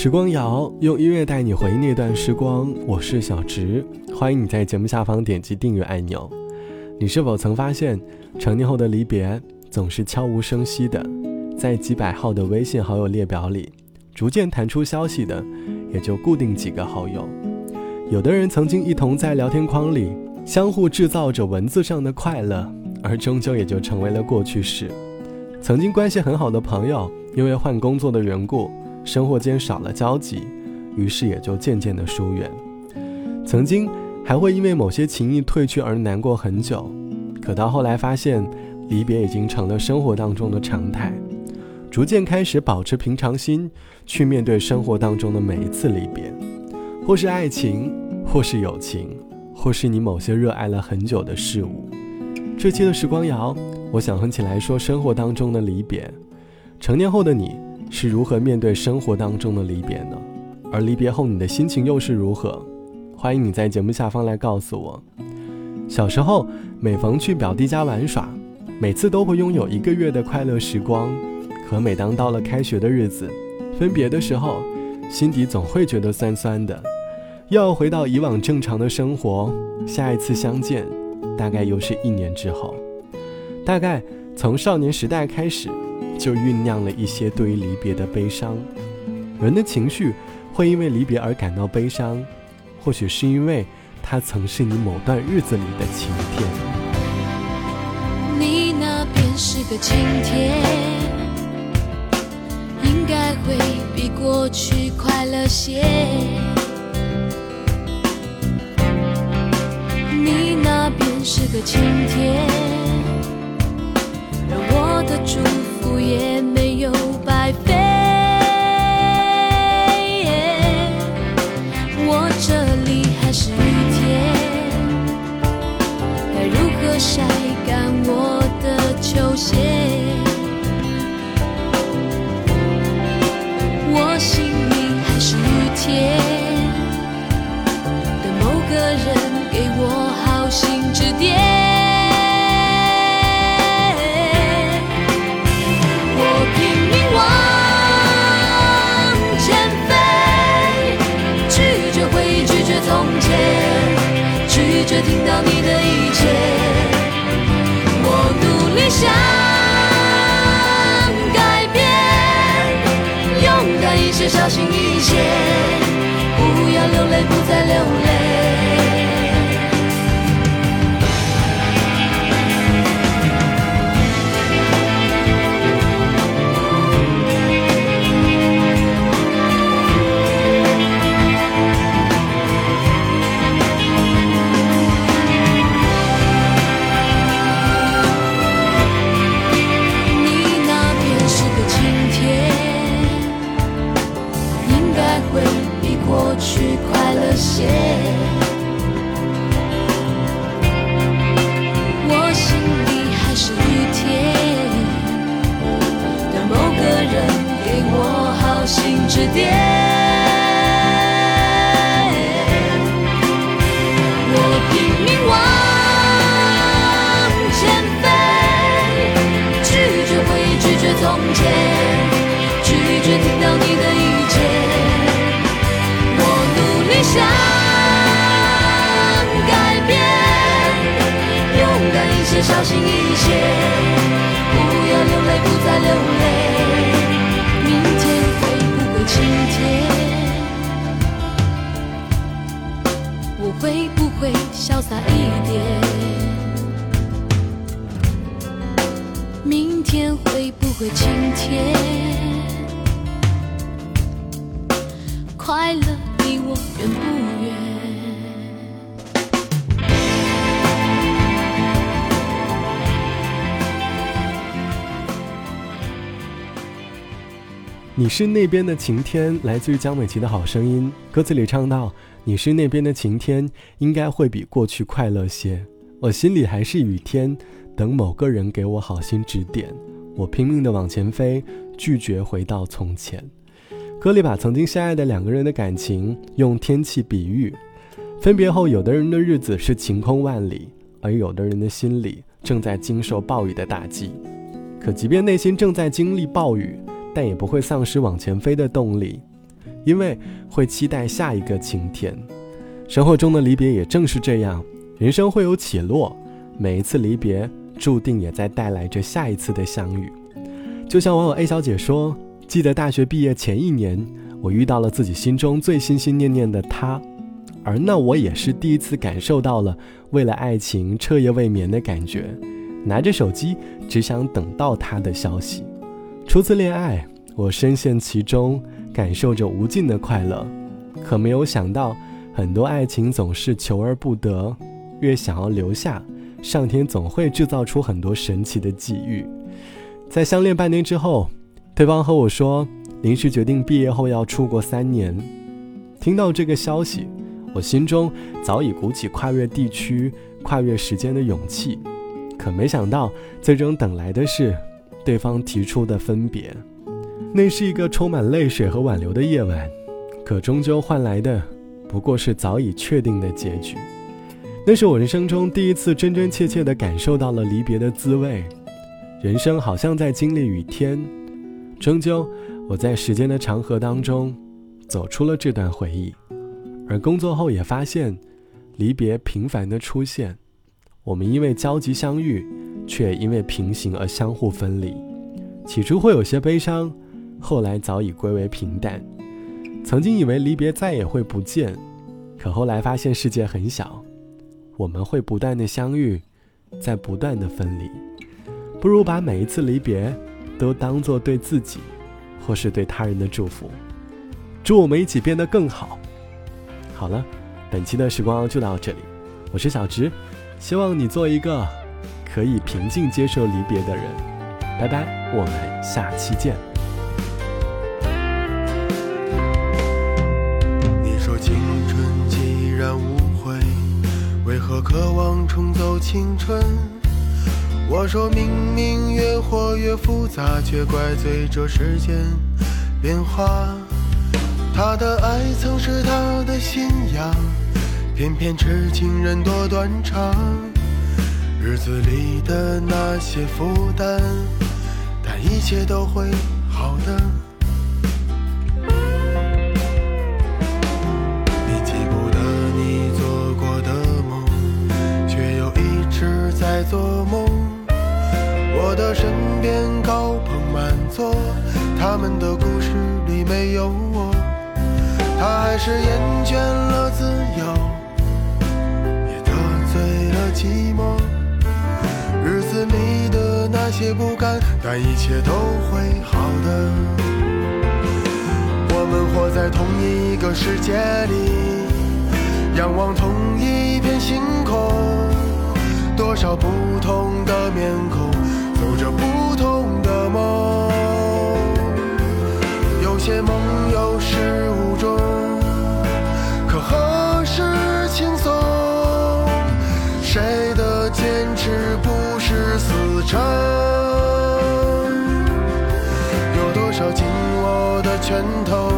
时光谣用音乐带你回忆那段时光，我是小植，欢迎你在节目下方点击订阅按钮。你是否曾发现，成年后的离别总是悄无声息的，在几百号的微信好友列表里，逐渐弹出消息的也就固定几个好友。有的人曾经一同在聊天框里相互制造着文字上的快乐，而终究也就成为了过去式。曾经关系很好的朋友，因为换工作的缘故。生活间少了交集，于是也就渐渐的疏远。曾经还会因为某些情谊褪去而难过很久，可到后来发现，离别已经成了生活当中的常态，逐渐开始保持平常心去面对生活当中的每一次离别，或是爱情，或是友情，或是你某些热爱了很久的事物。这期的时光谣，我想哼起来说生活当中的离别，成年后的你。是如何面对生活当中的离别呢？而离别后你的心情又是如何？欢迎你在节目下方来告诉我。小时候每逢去表弟家玩耍，每次都会拥有一个月的快乐时光。可每当到了开学的日子，分别的时候，心底总会觉得酸酸的。又要回到以往正常的生活，下一次相见，大概又是一年之后。大概从少年时代开始。就酝酿了一些对于离别的悲伤。人的情绪会因为离别而感到悲伤，或许是因为它曾是你某段日子里的晴天。你那边是个晴天，应该会比过去快乐些。你那边是个晴天，让我的祝福。也没有小心一些，不要流泪，不再流泪。明天会不会晴天？我会不会潇洒一点？明天会不会晴天？你是那边的晴天，来自于江美琪的好声音。歌词里唱到：“你是那边的晴天，应该会比过去快乐些。我心里还是雨天，等某个人给我好心指点。我拼命的往前飞，拒绝回到从前。”歌里把曾经相爱的两个人的感情用天气比喻，分别后，有的人的日子是晴空万里，而有的人的心里正在经受暴雨的打击。可即便内心正在经历暴雨，但也不会丧失往前飞的动力，因为会期待下一个晴天。生活中的离别也正是这样，人生会有起落，每一次离别注定也在带来着下一次的相遇。就像网友 A 小姐说：“记得大学毕业前一年，我遇到了自己心中最心心念念的他，而那我也是第一次感受到了为了爱情彻夜未眠的感觉，拿着手机只想等到他的消息。初次恋爱，我深陷其中，感受着无尽的快乐，可没有想到，很多爱情总是求而不得，越想要留下，上天总会制造出很多神奇的际遇。”在相恋半年之后，对方和我说，临时决定毕业后要出国三年。听到这个消息，我心中早已鼓起跨越地区、跨越时间的勇气。可没想到，最终等来的是对方提出的分别。那是一个充满泪水和挽留的夜晚，可终究换来的不过是早已确定的结局。那是我人生中第一次真真切切地感受到了离别的滋味。人生好像在经历雨天，终究我在时间的长河当中走出了这段回忆，而工作后也发现，离别频繁的出现，我们因为交集相遇，却因为平行而相互分离。起初会有些悲伤，后来早已归为平淡。曾经以为离别再也会不见，可后来发现世界很小，我们会不断的相遇，在不断的分离。不如把每一次离别，都当做对自己，或是对他人的祝福。祝我们一起变得更好。好了，本期的时光就到这里，我是小直，希望你做一个可以平静接受离别的人。拜拜，我们下期见。你说青春既然无悔，为何渴望重走青春？我说明明越活越复杂，却怪罪这世间变化。他的爱曾是他的信仰，偏偏痴情人多断肠。日子里的那些负担，但一切都会好的。你记不得你做过的梦，却又一直在做梦。我的身边高朋满座，他们的故事里没有我。他还是厌倦了自由，也得罪了寂寞。些不甘，但一切都会好的。我们活在同一个世界里，仰望同一片星空，多少不同的面孔。走着不同的梦，拳头，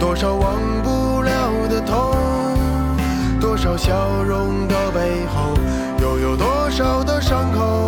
多少忘不了的痛，多少笑容的背后，又有多少的伤口？